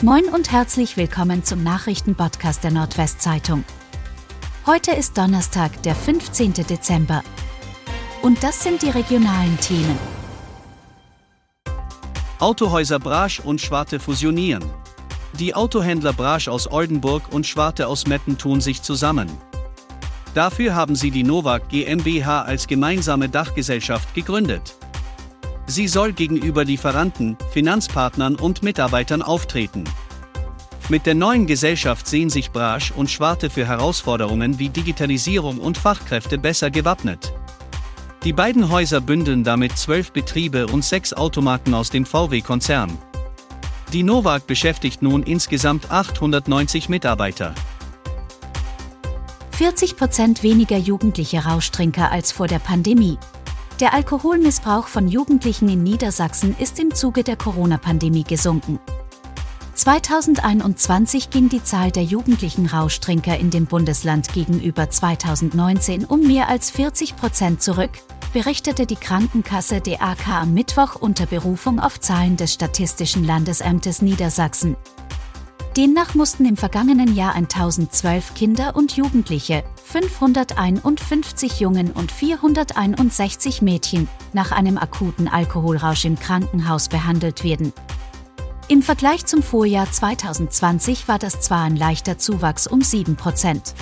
Moin und herzlich willkommen zum Nachrichtenpodcast der Nordwestzeitung. Heute ist Donnerstag, der 15. Dezember. Und das sind die regionalen Themen. Autohäuser Brasch und Schwarte fusionieren. Die Autohändler Brasch aus Oldenburg und Schwarte aus Meppen tun sich zusammen. Dafür haben sie die Novak GmbH als gemeinsame Dachgesellschaft gegründet. Sie soll gegenüber Lieferanten, Finanzpartnern und Mitarbeitern auftreten. Mit der neuen Gesellschaft sehen sich Brasch und Schwarte für Herausforderungen wie Digitalisierung und Fachkräfte besser gewappnet. Die beiden Häuser bündeln damit zwölf Betriebe und sechs Automarken aus dem VW-Konzern. Die Novak beschäftigt nun insgesamt 890 Mitarbeiter. 40 Prozent weniger jugendliche Rauschtrinker als vor der Pandemie. Der Alkoholmissbrauch von Jugendlichen in Niedersachsen ist im Zuge der Corona-Pandemie gesunken. 2021 ging die Zahl der jugendlichen Rauschtrinker in dem Bundesland gegenüber 2019 um mehr als 40 Prozent zurück, berichtete die Krankenkasse DAK am Mittwoch unter Berufung auf Zahlen des Statistischen Landesämtes Niedersachsen. Demnach mussten im vergangenen Jahr 1012 Kinder und Jugendliche, 551 Jungen und 461 Mädchen nach einem akuten Alkoholrausch im Krankenhaus behandelt werden. Im Vergleich zum Vorjahr 2020 war das zwar ein leichter Zuwachs um 7 Prozent.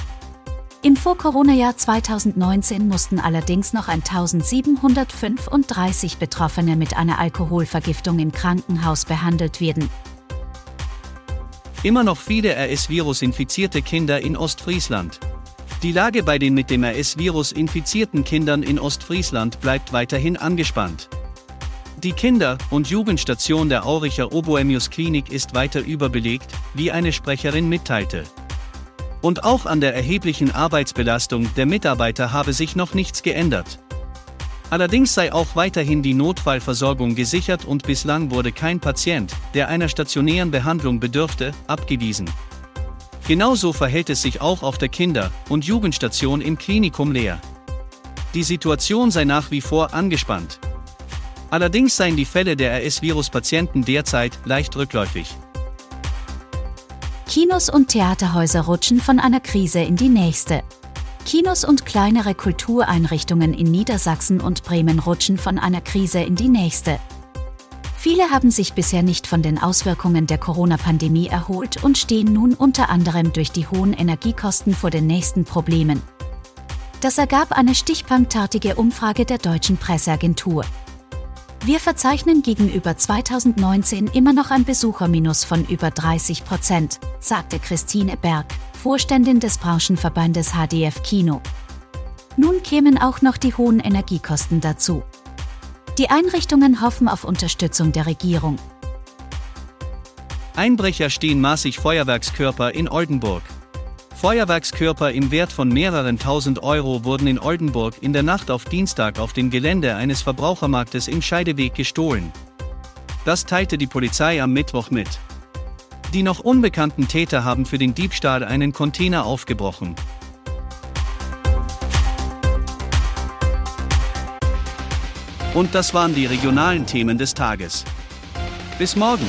Im Vor-Corona-Jahr 2019 mussten allerdings noch 1735 Betroffene mit einer Alkoholvergiftung im Krankenhaus behandelt werden. Immer noch viele RS-Virus-infizierte Kinder in Ostfriesland. Die Lage bei den mit dem RS-Virus infizierten Kindern in Ostfriesland bleibt weiterhin angespannt. Die Kinder- und Jugendstation der Auricher Oboemius Klinik ist weiter überbelegt, wie eine Sprecherin mitteilte. Und auch an der erheblichen Arbeitsbelastung der Mitarbeiter habe sich noch nichts geändert. Allerdings sei auch weiterhin die Notfallversorgung gesichert und bislang wurde kein Patient, der einer stationären Behandlung bedürfte, abgewiesen. Genauso verhält es sich auch auf der Kinder- und Jugendstation im Klinikum leer. Die Situation sei nach wie vor angespannt. Allerdings seien die Fälle der RS-Virus-Patienten derzeit leicht rückläufig. Kinos und Theaterhäuser rutschen von einer Krise in die nächste. Kinos und kleinere Kultureinrichtungen in Niedersachsen und Bremen rutschen von einer Krise in die nächste. Viele haben sich bisher nicht von den Auswirkungen der Corona-Pandemie erholt und stehen nun unter anderem durch die hohen Energiekosten vor den nächsten Problemen. Das ergab eine stichpunktartige Umfrage der deutschen Presseagentur. Wir verzeichnen gegenüber 2019 immer noch ein Besucherminus von über 30 Prozent, sagte Christine Berg, Vorständin des Branchenverbandes HDF Kino. Nun kämen auch noch die hohen Energiekosten dazu. Die Einrichtungen hoffen auf Unterstützung der Regierung. Einbrecher stehen maßig Feuerwerkskörper in Oldenburg. Feuerwerkskörper im Wert von mehreren tausend Euro wurden in Oldenburg in der Nacht auf Dienstag auf dem Gelände eines Verbrauchermarktes im Scheideweg gestohlen. Das teilte die Polizei am Mittwoch mit. Die noch unbekannten Täter haben für den Diebstahl einen Container aufgebrochen. Und das waren die regionalen Themen des Tages. Bis morgen!